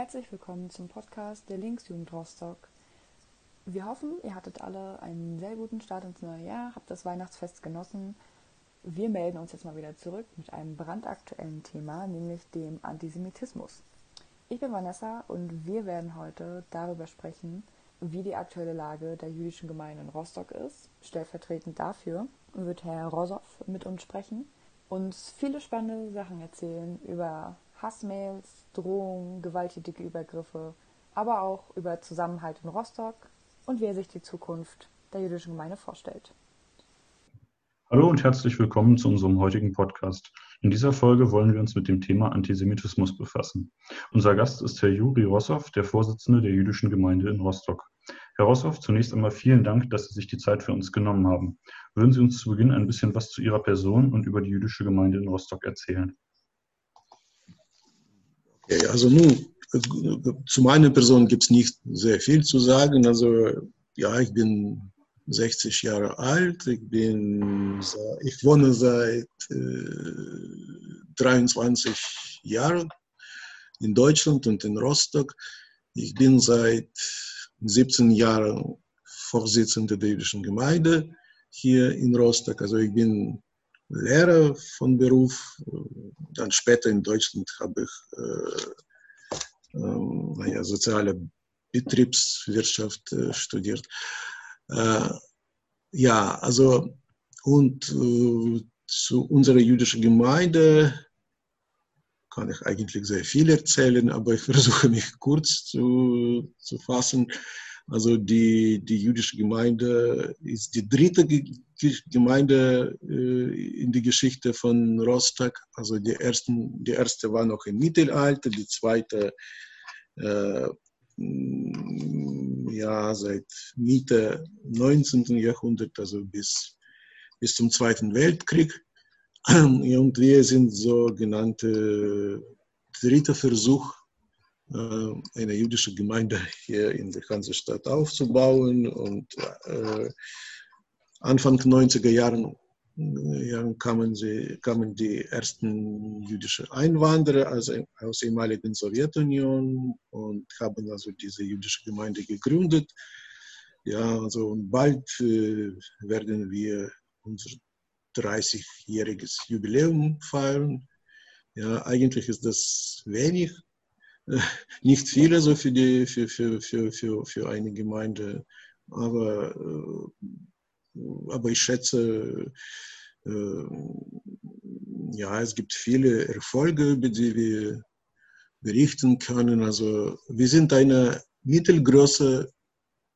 Herzlich willkommen zum Podcast der Linksjugend Rostock. Wir hoffen, ihr hattet alle einen sehr guten Start ins neue Jahr, habt das Weihnachtsfest genossen. Wir melden uns jetzt mal wieder zurück mit einem brandaktuellen Thema, nämlich dem Antisemitismus. Ich bin Vanessa und wir werden heute darüber sprechen, wie die aktuelle Lage der jüdischen Gemeinde in Rostock ist. Stellvertretend dafür wird Herr Rosow mit uns sprechen, uns viele spannende Sachen erzählen über Hassmails, Drohungen, gewalttätige Übergriffe, aber auch über Zusammenhalt in Rostock und wie er sich die Zukunft der jüdischen Gemeinde vorstellt. Hallo und herzlich willkommen zu unserem heutigen Podcast. In dieser Folge wollen wir uns mit dem Thema Antisemitismus befassen. Unser Gast ist Herr Juri Rossow, der Vorsitzende der jüdischen Gemeinde in Rostock. Herr Rossow, zunächst einmal vielen Dank, dass Sie sich die Zeit für uns genommen haben. Würden Sie uns zu Beginn ein bisschen was zu Ihrer Person und über die jüdische Gemeinde in Rostock erzählen? Okay, also nun, zu meiner Person gibt es nicht sehr viel zu sagen. Also ja, ich bin 60 Jahre alt. Ich, bin, ich wohne seit äh, 23 Jahren in Deutschland und in Rostock. Ich bin seit 17 Jahren Vorsitzender der jüdischen Gemeinde hier in Rostock. Also ich bin Lehrer von Beruf. Dann später in Deutschland habe ich äh, äh, naja, soziale Betriebswirtschaft äh, studiert. Äh, ja, also und zu unserer jüdischen Gemeinde kann ich eigentlich sehr viel erzählen, aber ich versuche mich kurz zu, zu fassen. Also die, die jüdische Gemeinde ist die dritte Gemeinde äh, in der Geschichte von Rostock. Also die, ersten, die erste war noch im Mittelalter, die zweite äh, ja, seit Mitte 19. Jahrhundert, also bis, bis zum Zweiten Weltkrieg. Und wir sind sogenannte dritter Versuch, eine jüdische Gemeinde hier in der Hansestadt aufzubauen. Und äh, Anfang 90er Jahren Jahren kamen, sie, kamen die ersten jüdischen Einwanderer also aus der ehemaligen Sowjetunion und haben also diese jüdische Gemeinde gegründet. Ja, also und bald äh, werden wir unser 30-jähriges Jubiläum feiern. Ja, eigentlich ist das wenig, äh, nicht viel also für, die, für, für, für, für, für eine Gemeinde, aber äh, aber ich schätze, äh, ja, es gibt viele Erfolge, über die wir berichten können. Also wir sind eine mittelgroße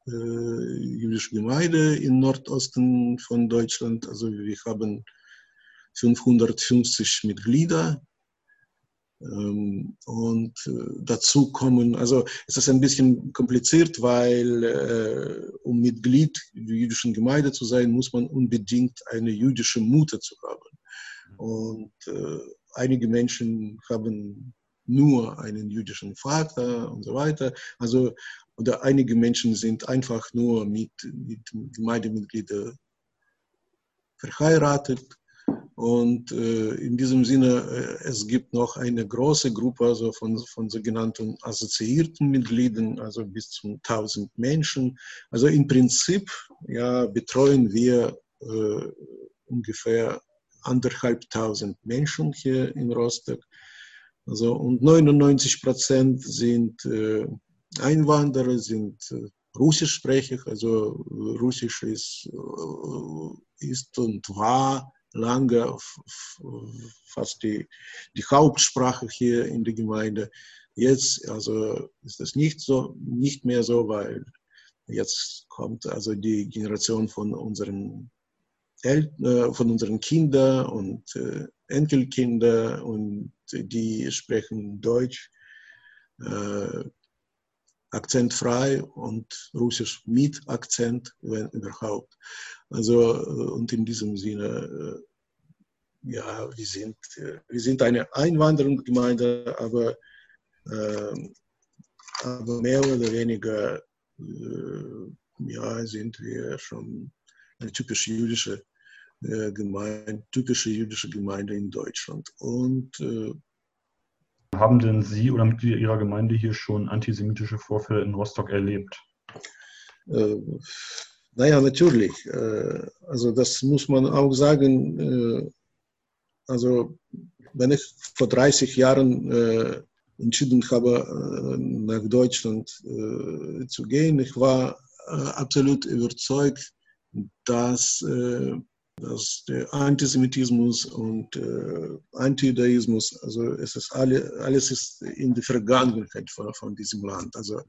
äh, jüdische Gemeinde im Nordosten von Deutschland. Also wir haben 550 Mitglieder und äh, dazu kommen, also es ist ein bisschen kompliziert, weil äh, um Mitglied der jüdischen Gemeinde zu sein, muss man unbedingt eine jüdische Mutter zu haben. Und äh, einige Menschen haben nur einen jüdischen Vater und so weiter. Also, oder einige Menschen sind einfach nur mit, mit Gemeindemitgliedern verheiratet und äh, in diesem Sinne, äh, es gibt noch eine große Gruppe also von, von sogenannten assoziierten Mitgliedern, also bis zu 1000 Menschen. Also im Prinzip ja, betreuen wir äh, ungefähr anderthalbtausend Menschen hier in Rostock. Also, und 99 Prozent sind äh, Einwanderer, sind äh, russischsprachig, also Russisch ist, äh, ist und war lange fast die, die Hauptsprache hier in der Gemeinde. Jetzt also ist das nicht so, nicht mehr so, weil jetzt kommt also die Generation von unseren El äh, von unseren Kindern und äh, Enkelkinder und die sprechen Deutsch äh, akzentfrei und Russisch mit Akzent, wenn überhaupt. Also, äh, und in diesem Sinne, äh, ja, wir sind, äh, wir sind eine Einwanderungsgemeinde, aber, aber mehr oder weniger ja, sind wir schon eine typische jüdische Gemeinde, typische jüdische Gemeinde in Deutschland. Und Haben denn Sie oder Mitglieder Ihrer Gemeinde hier schon antisemitische Vorfälle in Rostock erlebt? Äh, naja, natürlich. Äh, also das muss man auch sagen. Äh, also wenn ich vor 30 Jahren äh, entschieden habe, äh, nach Deutschland äh, zu gehen, ich war absolut überzeugt, dass dass der Antisemitismus und äh, Antijudaismus, also es ist alle, alles ist in der Vergangenheit von, von diesem Land. Also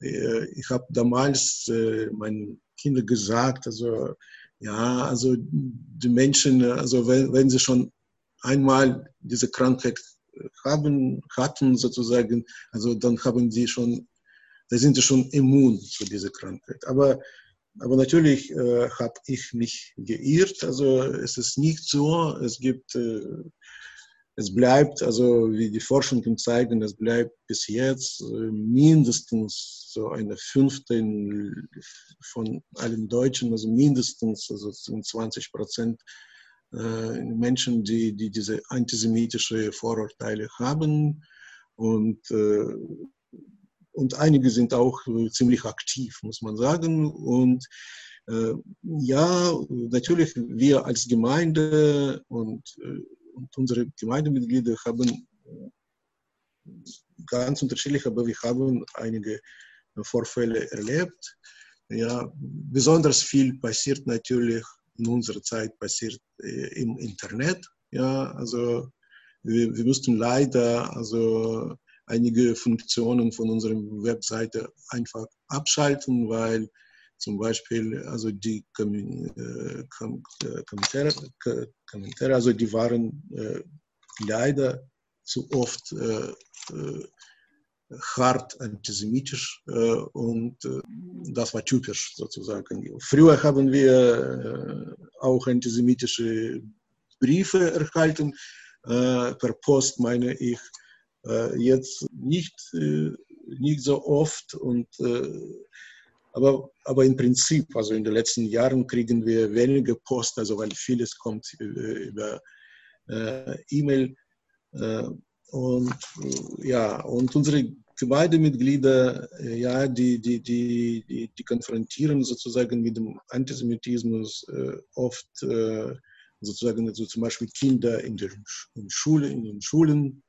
äh, ich habe damals äh, meinen Kindern gesagt, also ja, also die Menschen, also wenn, wenn sie schon einmal diese Krankheit haben, hatten sozusagen, also dann haben sie schon, da sind sie schon immun zu dieser Krankheit. Aber aber natürlich äh, habe ich mich geirrt. Also es ist nicht so. Es gibt, äh, es bleibt, also wie die Forschungen zeigen, es bleibt bis jetzt äh, mindestens so eine fünfte von allen Deutschen, also mindestens also 20 Prozent äh, Menschen, die, die diese antisemitische Vorurteile haben. Und äh, und einige sind auch äh, ziemlich aktiv, muss man sagen. Und äh, ja, natürlich, wir als Gemeinde und, äh, und unsere Gemeindemitglieder haben ganz unterschiedlich, aber wir haben einige Vorfälle erlebt. Ja, besonders viel passiert natürlich in unserer Zeit passiert im Internet. Ja, also wir, wir mussten leider also einige Funktionen von unserer Webseite einfach abschalten, weil zum Beispiel also die äh, äh, Kommentare, Kommentare also die waren äh, leider zu oft hart antisemitisch und das war typisch sozusagen. Früher haben wir auch antisemitische Briefe erhalten, per Post meine ich, äh, jetzt nicht, äh, nicht so oft und äh, aber, aber im Prinzip, also in den letzten Jahren kriegen wir weniger Post, also weil vieles kommt über E-Mail. und ja, und unsere Gemeindemitglieder, ja, die, die, die, die konfrontieren sozusagen mit dem Antisemitismus oft sozusagen also zum Beispiel Kinder in der in Schule, in den Schulen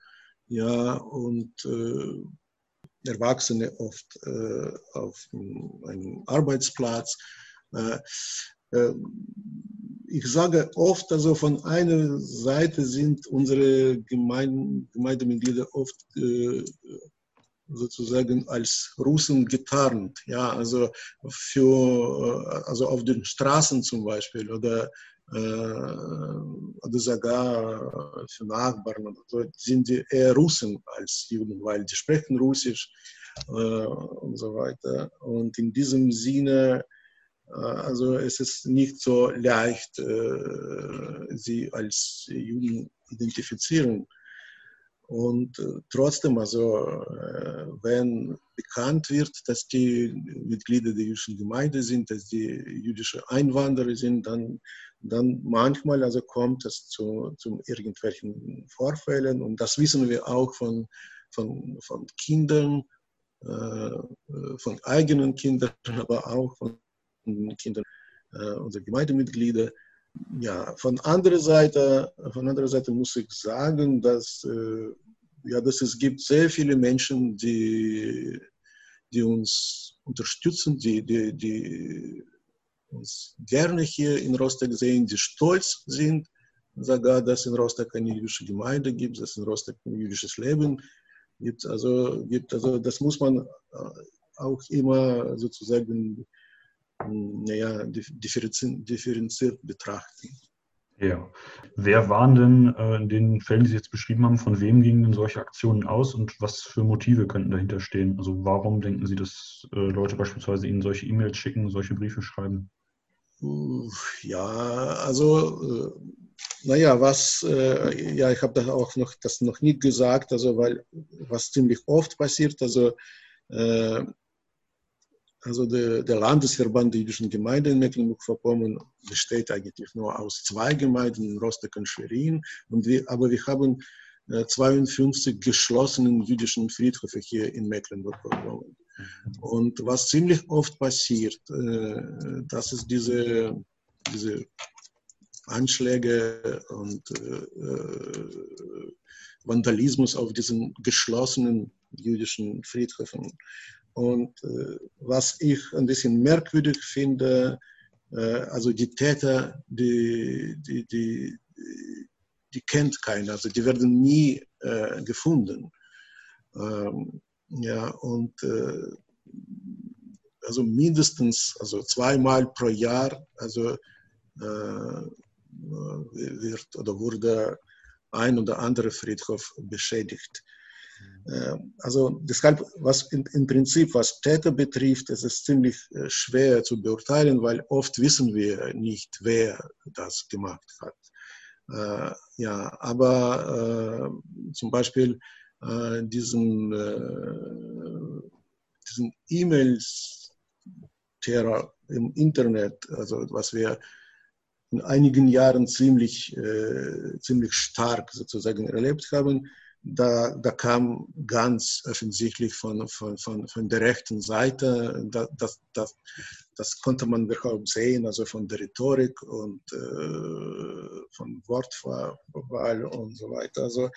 ja, und äh, Erwachsene oft äh, auf einem Arbeitsplatz. Äh, äh, ich sage oft, also von einer Seite sind unsere Gemeinde, Gemeindemitglieder oft äh, sozusagen als Russen getarnt, ja, also für, äh, also auf den Straßen zum Beispiel oder oder sogar für Nachbarn sind die eher Russen als Juden, weil die sprechen Russisch und so weiter. Und in diesem Sinne, also es ist nicht so leicht, sie als Juden identifizieren. Und trotzdem, also wenn bekannt wird, dass die Mitglieder der jüdischen Gemeinde sind, dass die jüdische Einwanderer sind, dann dann manchmal also kommt es zu, zu irgendwelchen Vorfällen und das wissen wir auch von, von, von Kindern, äh, von eigenen Kindern, aber auch von Kindern äh, unserer Gemeindemitglieder. Ja, von anderer Seite, von anderer Seite muss ich sagen, dass, äh, ja, dass es gibt sehr viele Menschen, die, die uns unterstützen, die, die, die uns gerne hier in Rostock sehen, die stolz sind, sogar, dass in Rostock eine jüdische Gemeinde gibt, dass in Rostock ein jüdisches Leben gibt. Also, gibt, also das muss man äh, auch immer sozusagen naja, differenziert betrachten. Ja. Wer waren denn äh, in den Fällen, die Sie jetzt beschrieben haben, von wem gingen denn solche Aktionen aus und was für Motive könnten dahinter stehen? Also warum denken Sie, dass äh, Leute beispielsweise Ihnen solche E-Mails schicken, solche Briefe schreiben? Ja, also, äh, naja, was, äh, ja, ich habe das auch noch, das noch nie gesagt, also, weil, was ziemlich oft passiert, also, äh, also der, der, Landesverband der jüdischen Gemeinden in Mecklenburg-Vorpommern besteht eigentlich nur aus zwei Gemeinden, Rostock und Schwerin. Und wir, aber wir haben 52 geschlossenen jüdischen Friedhöfe hier in Mecklenburg-Vorpommern. Und was ziemlich oft passiert, das ist diese, diese Anschläge und Vandalismus auf diesen geschlossenen jüdischen Friedhöfen. Und was ich ein bisschen merkwürdig finde, also die Täter, die, die, die, die kennt keiner, also die werden nie äh, gefunden. Ähm, ja, und äh, also mindestens, also zweimal pro Jahr, also äh, wird oder wurde ein oder andere Friedhof beschädigt. Ähm, also deshalb, was in, im Prinzip, was Täter betrifft, es ist ziemlich äh, schwer zu beurteilen, weil oft wissen wir nicht, wer das gemacht hat. Äh, ja, aber äh, zum Beispiel äh, diesen, äh, diesen E-Mails-Terror im Internet, also was wir in einigen Jahren ziemlich, äh, ziemlich stark sozusagen erlebt haben, da, da kam ganz offensichtlich von, von, von, von der rechten Seite, das, das, das, das konnte man überhaupt sehen, also von der Rhetorik und äh, von Wortwahl und so weiter. Also,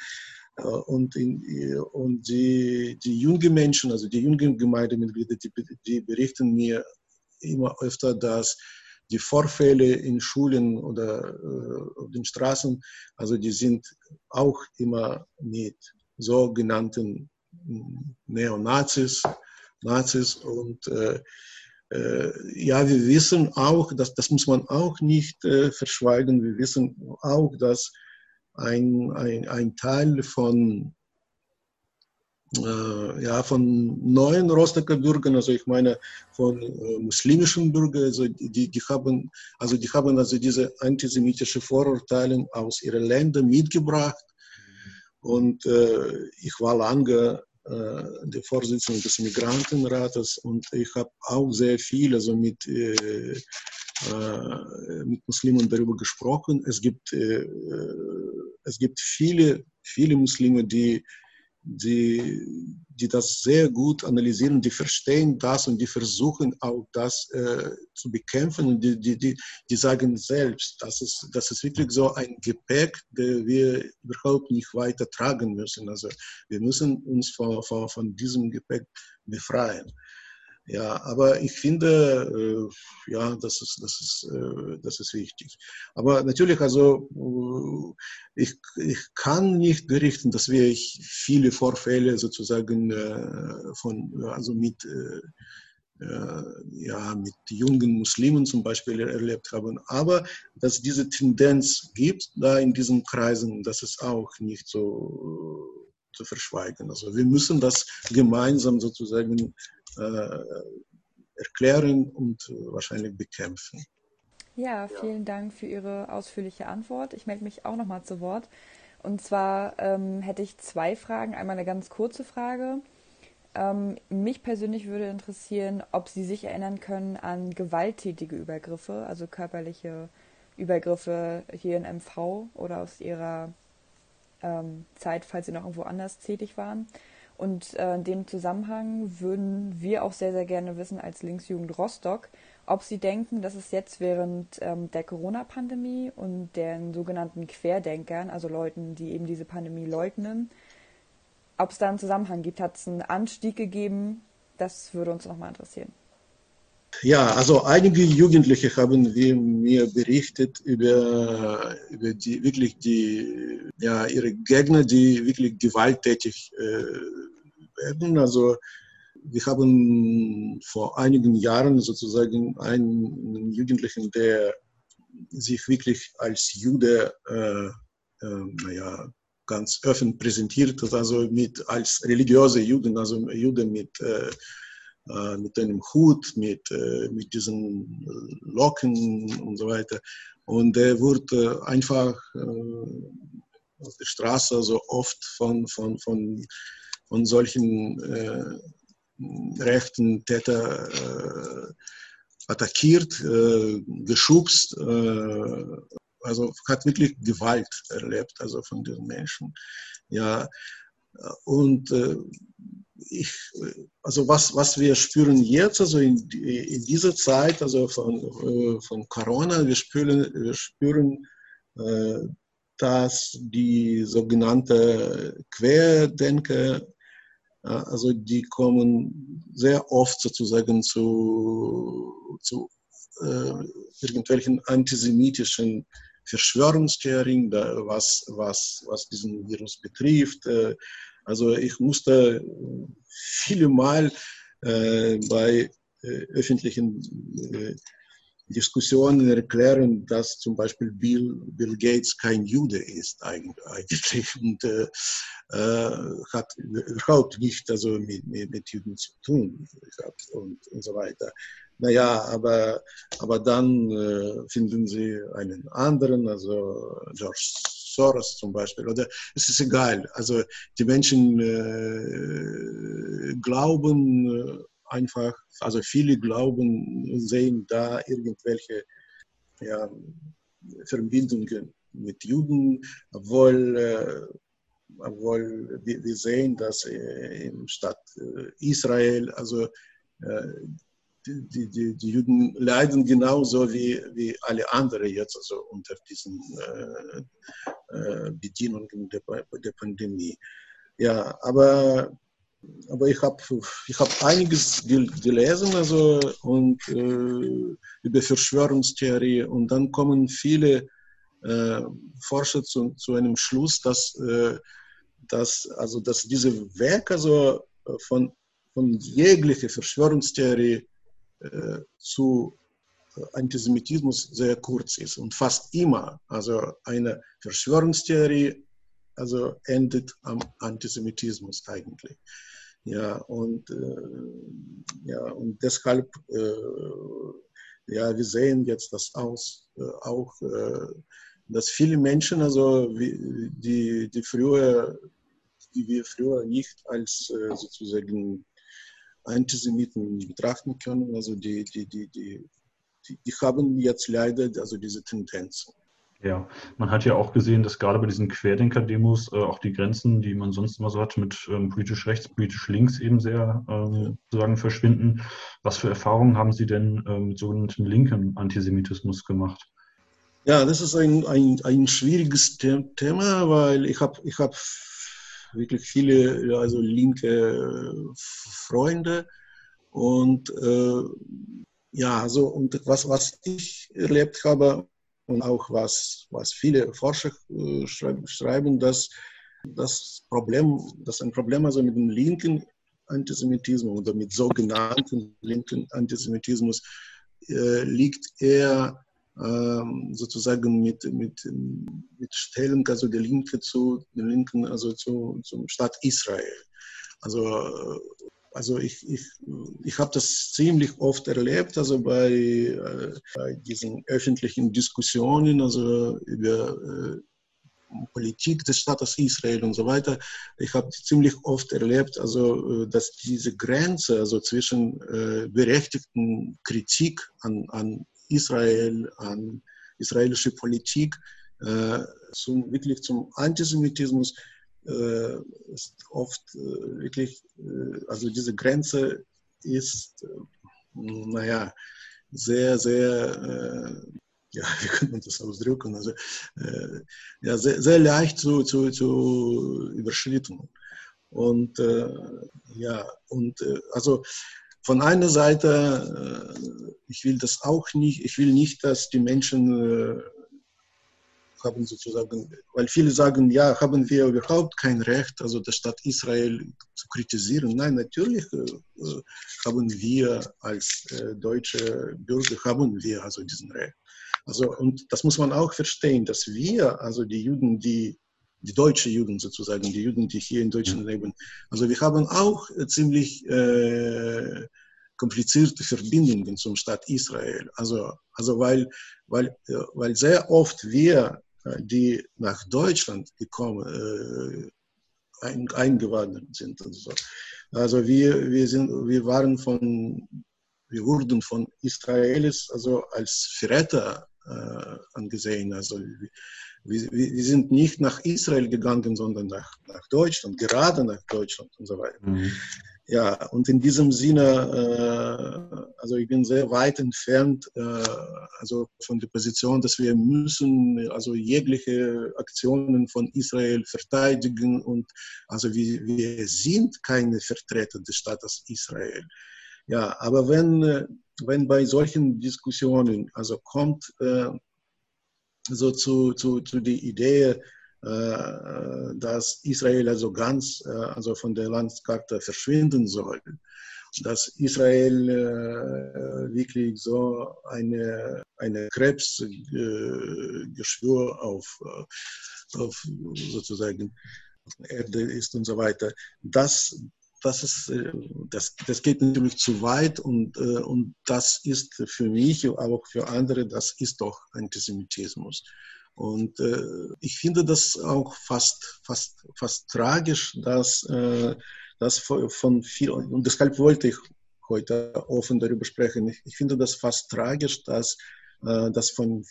und, in, und die, die jungen Menschen, also die jungen Gemeindemitglieder, die, die berichten mir immer öfter, dass die Vorfälle in Schulen oder äh, auf den Straßen, also die sind auch immer mit sogenannten Neonazis, Nazis und äh, äh, ja, wir wissen auch, dass, das muss man auch nicht äh, verschweigen, wir wissen auch, dass ein, ein, ein Teil von äh, ja, von neuen Rostocker Bürgern, also ich meine von äh, muslimischen Bürgern, also die, die haben, also die haben also diese antisemitische Vorurteile aus ihren Ländern mitgebracht. Und äh, ich war lange äh, der Vorsitzende des Migrantenrates und ich habe auch sehr viel also mit, äh, äh, mit Muslimen darüber gesprochen. Es gibt, es gibt viele, viele Muslime, die die, die das sehr gut analysieren, die verstehen das und die versuchen auch das äh, zu bekämpfen und die, die, die, die sagen selbst, das ist, das ist wirklich so ein Gepäck, das wir überhaupt nicht weiter tragen müssen. Also wir müssen uns von, von, von diesem Gepäck befreien. Ja, aber ich finde, äh, ja, das ist, das, ist, äh, das ist wichtig. Aber natürlich, also äh, ich, ich kann nicht berichten, dass wir viele Vorfälle sozusagen äh, von, also mit, äh, äh, ja, mit jungen Muslimen zum Beispiel erlebt haben. Aber dass diese Tendenz gibt da in diesen Kreisen, das ist auch nicht so zu verschweigen. Also wir müssen das gemeinsam sozusagen erklären und wahrscheinlich bekämpfen. Ja, vielen Dank für Ihre ausführliche Antwort. Ich melde mich auch nochmal zu Wort. Und zwar ähm, hätte ich zwei Fragen. Einmal eine ganz kurze Frage. Ähm, mich persönlich würde interessieren, ob Sie sich erinnern können an gewalttätige Übergriffe, also körperliche Übergriffe hier in MV oder aus Ihrer ähm, Zeit, falls Sie noch irgendwo anders tätig waren. Und äh, in dem Zusammenhang würden wir auch sehr, sehr gerne wissen als Linksjugend Rostock, ob Sie denken, dass es jetzt während ähm, der Corona-Pandemie und den sogenannten Querdenkern, also Leuten, die eben diese Pandemie leugnen, ob es da einen Zusammenhang gibt. Hat es einen Anstieg gegeben? Das würde uns nochmal interessieren. Ja, also einige Jugendliche haben mir berichtet über, über die wirklich die ja ihre Gegner, die wirklich gewalttätig äh, werden. Also wir haben vor einigen Jahren sozusagen einen Jugendlichen, der sich wirklich als Jude, äh, äh, naja, ganz offen präsentiert hat, also mit als religiöse Juden, also Jude mit äh, äh, mit einem Hut, mit, äh, mit diesen Locken und so weiter. Und er wurde einfach äh, auf der Straße so oft von, von, von, von solchen äh, rechten Täter äh, attackiert, äh, geschubst. also hat wirklich Gewalt erlebt, also von diesen Menschen. Ja, und äh, ich, also was, was wir spüren jetzt, also in, in dieser Zeit, also von, äh, von Corona, wir spüren, wir spüren äh, dass die sogenannte Querdenker, also die kommen sehr oft sozusagen zu, zu äh, irgendwelchen antisemitischen Verschwörungstheorien, was, was, was diesen Virus betrifft. Äh, also ich musste viele Mal äh, bei äh, öffentlichen äh, Diskussionen erklären, dass zum Beispiel Bill, Bill Gates kein Jude ist eigentlich und äh, äh, hat überhaupt nicht also mit, mit, mit Juden zu tun und, und so weiter. Naja, aber, aber dann äh, finden sie einen anderen, also George Soros zum Beispiel, oder es ist egal. Also die Menschen äh, glauben äh, einfach, also viele glauben, sehen da irgendwelche ja, Verbindungen mit Juden, obwohl, äh, obwohl wir, wir, sehen, dass äh, im Stadt äh, Israel, also äh, die, die, die Juden leiden genauso wie, wie alle anderen jetzt also unter diesen äh, äh, Bedienungen der, der Pandemie. Ja, aber, aber ich habe ich hab einiges gelesen also, und, äh, über Verschwörungstheorie und dann kommen viele äh, Forscher zu, zu einem Schluss, dass, äh, dass, also, dass diese Werke also von, von jeglicher Verschwörungstheorie äh, zu äh, Antisemitismus sehr kurz ist und fast immer, also eine Verschwörungstheorie, also endet am Antisemitismus eigentlich. Ja, und, äh, ja, und deshalb, äh, ja, wir sehen jetzt das aus, äh, auch, äh, dass viele Menschen, also die, die früher, die wir früher nicht als sozusagen Antisemiten betrachten können. Also die, die, die, die, die, haben jetzt leider also diese Tendenzen. Ja, man hat ja auch gesehen, dass gerade bei diesen Querdenker-Demos äh, auch die Grenzen, die man sonst immer so hat, mit ähm, politisch rechts, politisch links eben sehr ähm, sozusagen verschwinden. Was für Erfahrungen haben Sie denn ähm, mit sogenannten linken Antisemitismus gemacht? Ja, das ist ein, ein, ein schwieriges Thema, weil ich habe ich hab wirklich viele also linke Freunde und äh, ja, also und was, was ich erlebt habe und auch was, was viele Forscher äh, schreiben, dass das Problem, dass ein Problem also mit dem linken Antisemitismus oder mit sogenannten linken Antisemitismus äh, liegt eher ähm, sozusagen mit, mit, mit Stellung also der Linke zu der Linken, also zu, zum Staat Israel. Also, also ich, ich, ich habe das ziemlich oft erlebt, also bei, äh, bei diesen öffentlichen Diskussionen, also über äh, Politik des Staates Israel und so weiter. Ich habe ziemlich oft erlebt, also, äh, dass diese Grenze also zwischen äh, berechtigten Kritik an, an Israel, an israelische Politik, äh, zum, wirklich zum Antisemitismus ist oft äh, wirklich, äh, also diese Grenze ist, äh, naja, sehr, sehr, äh, ja, wie kann man das ausdrücken, also ja, sehr, sehr leicht zu, zu, zu überschritten. Und ja, und also von einer Seite, äh, ich will das auch nicht, ich will nicht, dass die Menschen äh, haben sozusagen, weil viele sagen, ja, haben wir überhaupt kein Recht, also der Staat Israel zu kritisieren. Nein, natürlich äh, haben wir als deutsche Bürger, haben wir also diesen Recht. Also, und das muss man auch verstehen, dass wir, also die Juden, die die deutsche Juden sozusagen, die Juden, die hier in Deutschland leben. Also wir haben auch ziemlich äh, komplizierte Verbindungen zum Staat Israel. Also, also weil, weil, äh, weil sehr oft wir, äh, die nach Deutschland gekommen, äh, ein, eingewandert sind. So. Also wir, wir, sind, wir waren von, wir wurden von Israelis also als Verräter äh, angesehen. Also wir, wir, sind nicht nach Israel gegangen, sondern nach, nach Deutschland, gerade nach Deutschland und so weiter. Mhm. Ja, und in diesem Sinne, äh, also ich bin sehr weit entfernt, äh, also von der Position, dass wir müssen also jegliche Aktionen von Israel verteidigen und also wir, wir sind keine Vertreter des Staates Israel. Ja, aber wenn, wenn bei solchen Diskussionen also kommt äh, so zu, zu, zu der Idee, dass Israel also ganz äh, also von der Landkarte verschwinden soll. Dass Israel äh, wirklich so eine, eine Krebsgeschwür auf, auf sozusagen Erde ist und so weiter. Das, das, ist, das, das geht natürlich zu weit und, und das ist für mich, aber auch für andere, das ist doch Antisemitismus. Und äh, ich finde das auch fast, fast, fast tragisch, dass äh, das von vielen, und deshalb wollte ich heute offen darüber sprechen. Ich, ich finde das fast tragisch, dass äh, das von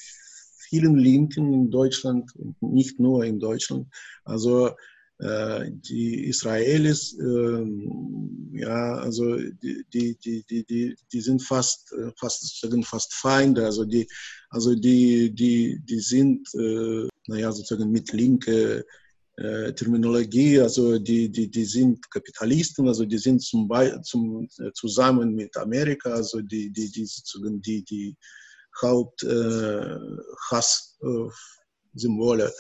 vielen Linken in Deutschland, nicht nur in Deutschland, also die Israelis, ähm, ja, also die, die, die, die, die sind fast, äh, fast, sagen fast Feinde, also die, also die, die, die sind, äh, naja, sozusagen mit linke Terminologie, also die, die, die sind Kapitalisten, also die sind zum, zum, zusammen mit Amerika, also die, die, die sozusagen die, die Haupthass-Symbole.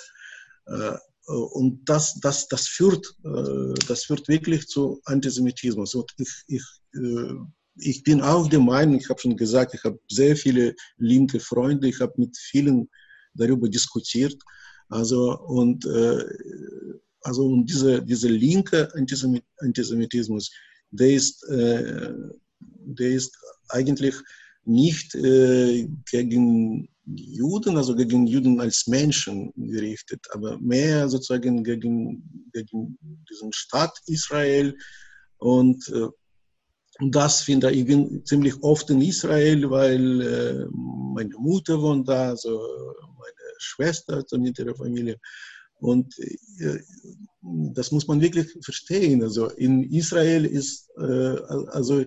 Äh, und das, das, das, führt, äh, das führt wirklich zu Antisemitismus. Und ich, ich, äh, ich bin auch der Meinung, ich habe schon gesagt, ich habe sehr viele linke Freunde, ich habe mit vielen darüber diskutiert. Also, und, also, und diese, diese linke Antisemitismus, der ist, der ist eigentlich nicht gegen Juden, also gegen Juden als Menschen gerichtet, aber mehr sozusagen gegen, gegen diesen Staat Israel. Und äh, das finde ich, ziemlich oft in Israel, weil äh, meine Mutter wohnt da, also meine Schwester also mit ihrer Familie. Und äh, das muss man wirklich verstehen. Also in Israel ist, äh, also,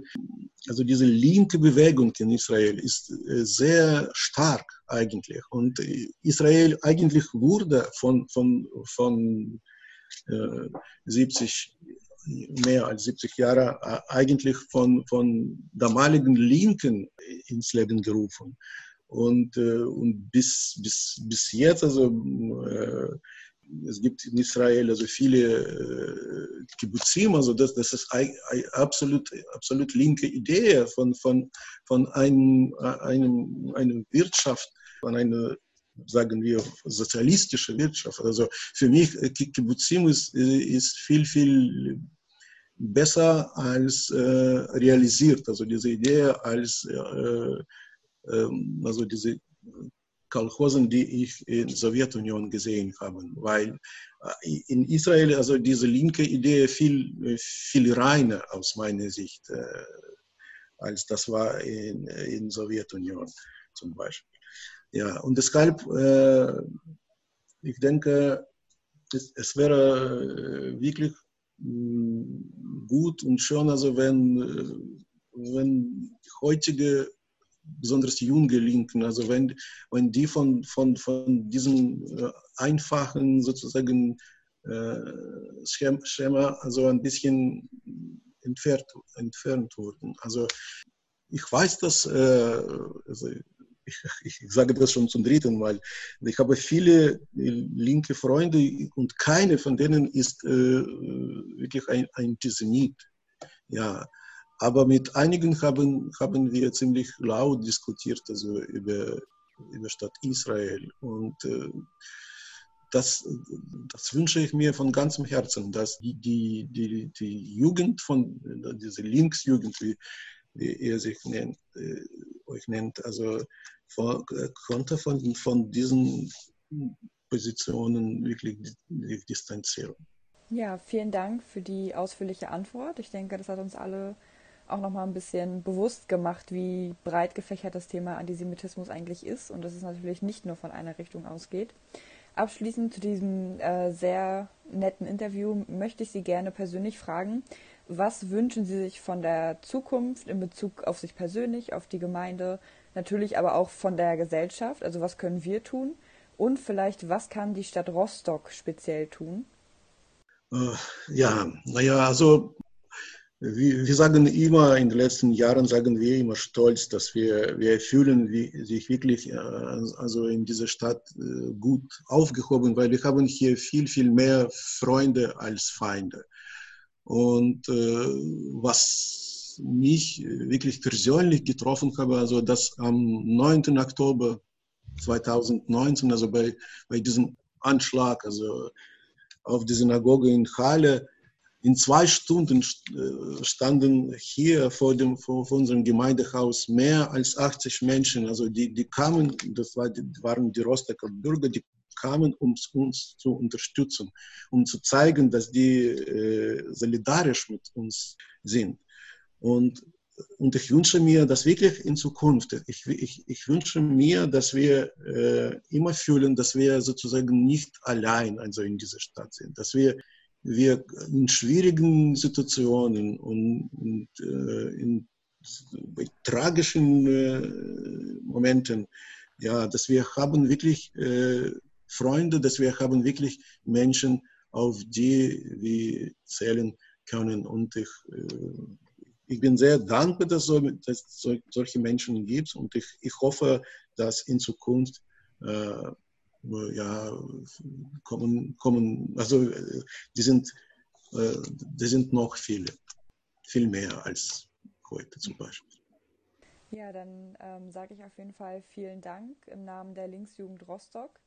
also diese linke Bewegung in Israel ist äh, sehr stark eigentlich. Und Israel eigentlich wurde von, von, von 70, mehr als 70 Jahre eigentlich von, von damaligen Linken ins Leben gerufen. Und, und bis, bis, bis jetzt, also es gibt in Israel also viele äh, Kibbutzim, also das, das ist eine absolut, absolut linke Idee von, von, von einem, einem, einem Wirtschaft, von einer, sagen wir, sozialistische Wirtschaft. Also für mich, äh, Kibbutzim ist, ist viel, viel besser als äh, realisiert. Also diese Idee als, äh, ähm, also diese Kolchosen, die ich in der Sowjetunion gesehen habe. Weil äh, in Israel, also diese linke Idee viel, viel reiner aus meiner Sicht, äh, als das war in der Sowjetunion zum Beispiel. Ja, und deshalb, äh, ich denke, es, es wäre wirklich mm, gut und schön, also wenn, wenn die heutige besonders junge Linken, also wenn, wenn die von, von, von diesem äh, einfachen sozusagen äh, Schema also ein bisschen entfernt, entfernt wurden. Also ich weiß, dass, äh, also ich, sage das schon zum dritten Mal, ich habe viele linke Freunde und keine von denen ist äh, wirklich ein, ein. Ja, aber mit einigen haben, haben wir ziemlich laut diskutiert also über, über Stadt Israel. Und äh, das, das wünsche ich mir von ganzem Herzen, dass die, die, die, die Jugend von, diese Linksjugend, wie, wie ihr sich nennt, äh, euch nennt, also von, konnte von, von diesen Positionen wirklich distanzieren. Ja, vielen Dank für die ausführliche Antwort. Ich denke, das hat uns alle auch nochmal ein bisschen bewusst gemacht, wie breit gefächert das Thema Antisemitismus eigentlich ist und dass es natürlich nicht nur von einer Richtung ausgeht. Abschließend zu diesem äh, sehr netten Interview möchte ich Sie gerne persönlich fragen, was wünschen Sie sich von der Zukunft in Bezug auf sich persönlich, auf die Gemeinde, natürlich aber auch von der Gesellschaft? Also was können wir tun? Und vielleicht, was kann die Stadt Rostock speziell tun? Äh, ja, naja, also wir, sagen immer, in den letzten Jahren sagen wir immer stolz, dass wir, wir fühlen wie, sich wirklich äh, also in dieser Stadt äh, gut aufgehoben, weil wir haben hier viel, viel mehr Freunde als Feinde. Und äh, mich wirklich persönlich getroffen habe, also dass am 9. Oktober 2019, also bei, bei diesem Anschlag, also auf die Synagoge in Halle, in zwei Stunden äh, standen hier vor, dem, vor unserem Gemeindehaus mehr als 80 Menschen. Also die, die kamen, das war, die, waren die Rostocker Bürger, die kamen, um uns zu unterstützen, um zu zeigen, dass die äh, solidarisch mit uns sind. Und, und ich wünsche mir, dass wirklich in Zukunft, ich, ich, ich wünsche mir, dass wir äh, immer fühlen, dass wir sozusagen nicht allein also in dieser Stadt sind, dass wir wir in schwierigen Situationen und, und äh, in, bei tragischen äh, Momenten, ja, dass wir haben wirklich äh, Freunde, dass wir haben wirklich Menschen, auf die wir zählen können. Und ich, äh, ich bin sehr dankbar, dass, es solche Menschen gibt und ich, ich hoffe, dass in Zukunft äh, ja, kommen, kommen, also die sind, äh, die sind noch viele, viel mehr als heute zum Beispiel. Ja, dann ähm, sage ich auf jeden Fall vielen Dank im Namen der Linksjugend Rostock.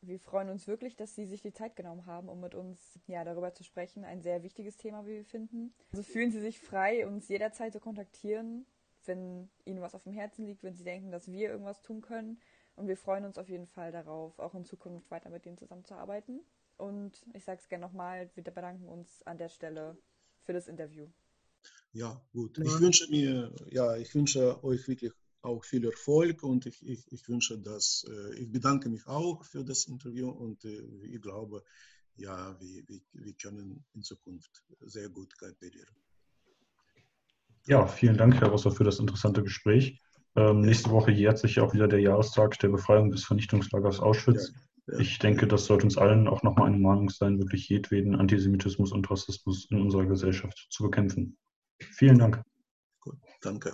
Wir freuen uns wirklich, dass Sie sich die Zeit genommen haben, um mit uns ja, darüber zu sprechen. Ein sehr wichtiges Thema, wie wir finden. Also fühlen Sie sich frei, uns jederzeit zu kontaktieren, wenn Ihnen was auf dem Herzen liegt, wenn Sie denken, dass wir irgendwas tun können. Und wir freuen uns auf jeden Fall darauf, auch in Zukunft weiter mit denen zusammenzuarbeiten. Und ich sage es gerne nochmal, wir bedanken uns an der Stelle für das Interview. Ja, gut. Ich wünsche mir, ja, ich wünsche euch wirklich auch viel Erfolg und ich, ich, ich wünsche, dass äh, ich bedanke mich auch für das Interview und äh, ich glaube, ja, wir, wir, wir können in Zukunft sehr gut kooperieren. Ja, vielen Dank, Herr Rosser, für das interessante Gespräch. Ähm, nächste Woche jährt sich auch wieder der Jahrestag der Befreiung des Vernichtungslagers Auschwitz. Ja, ja. Ich denke, das sollte uns allen auch nochmal eine Mahnung sein, wirklich jedweden Antisemitismus und Rassismus in unserer Gesellschaft zu bekämpfen. Vielen Dank. Gut, danke.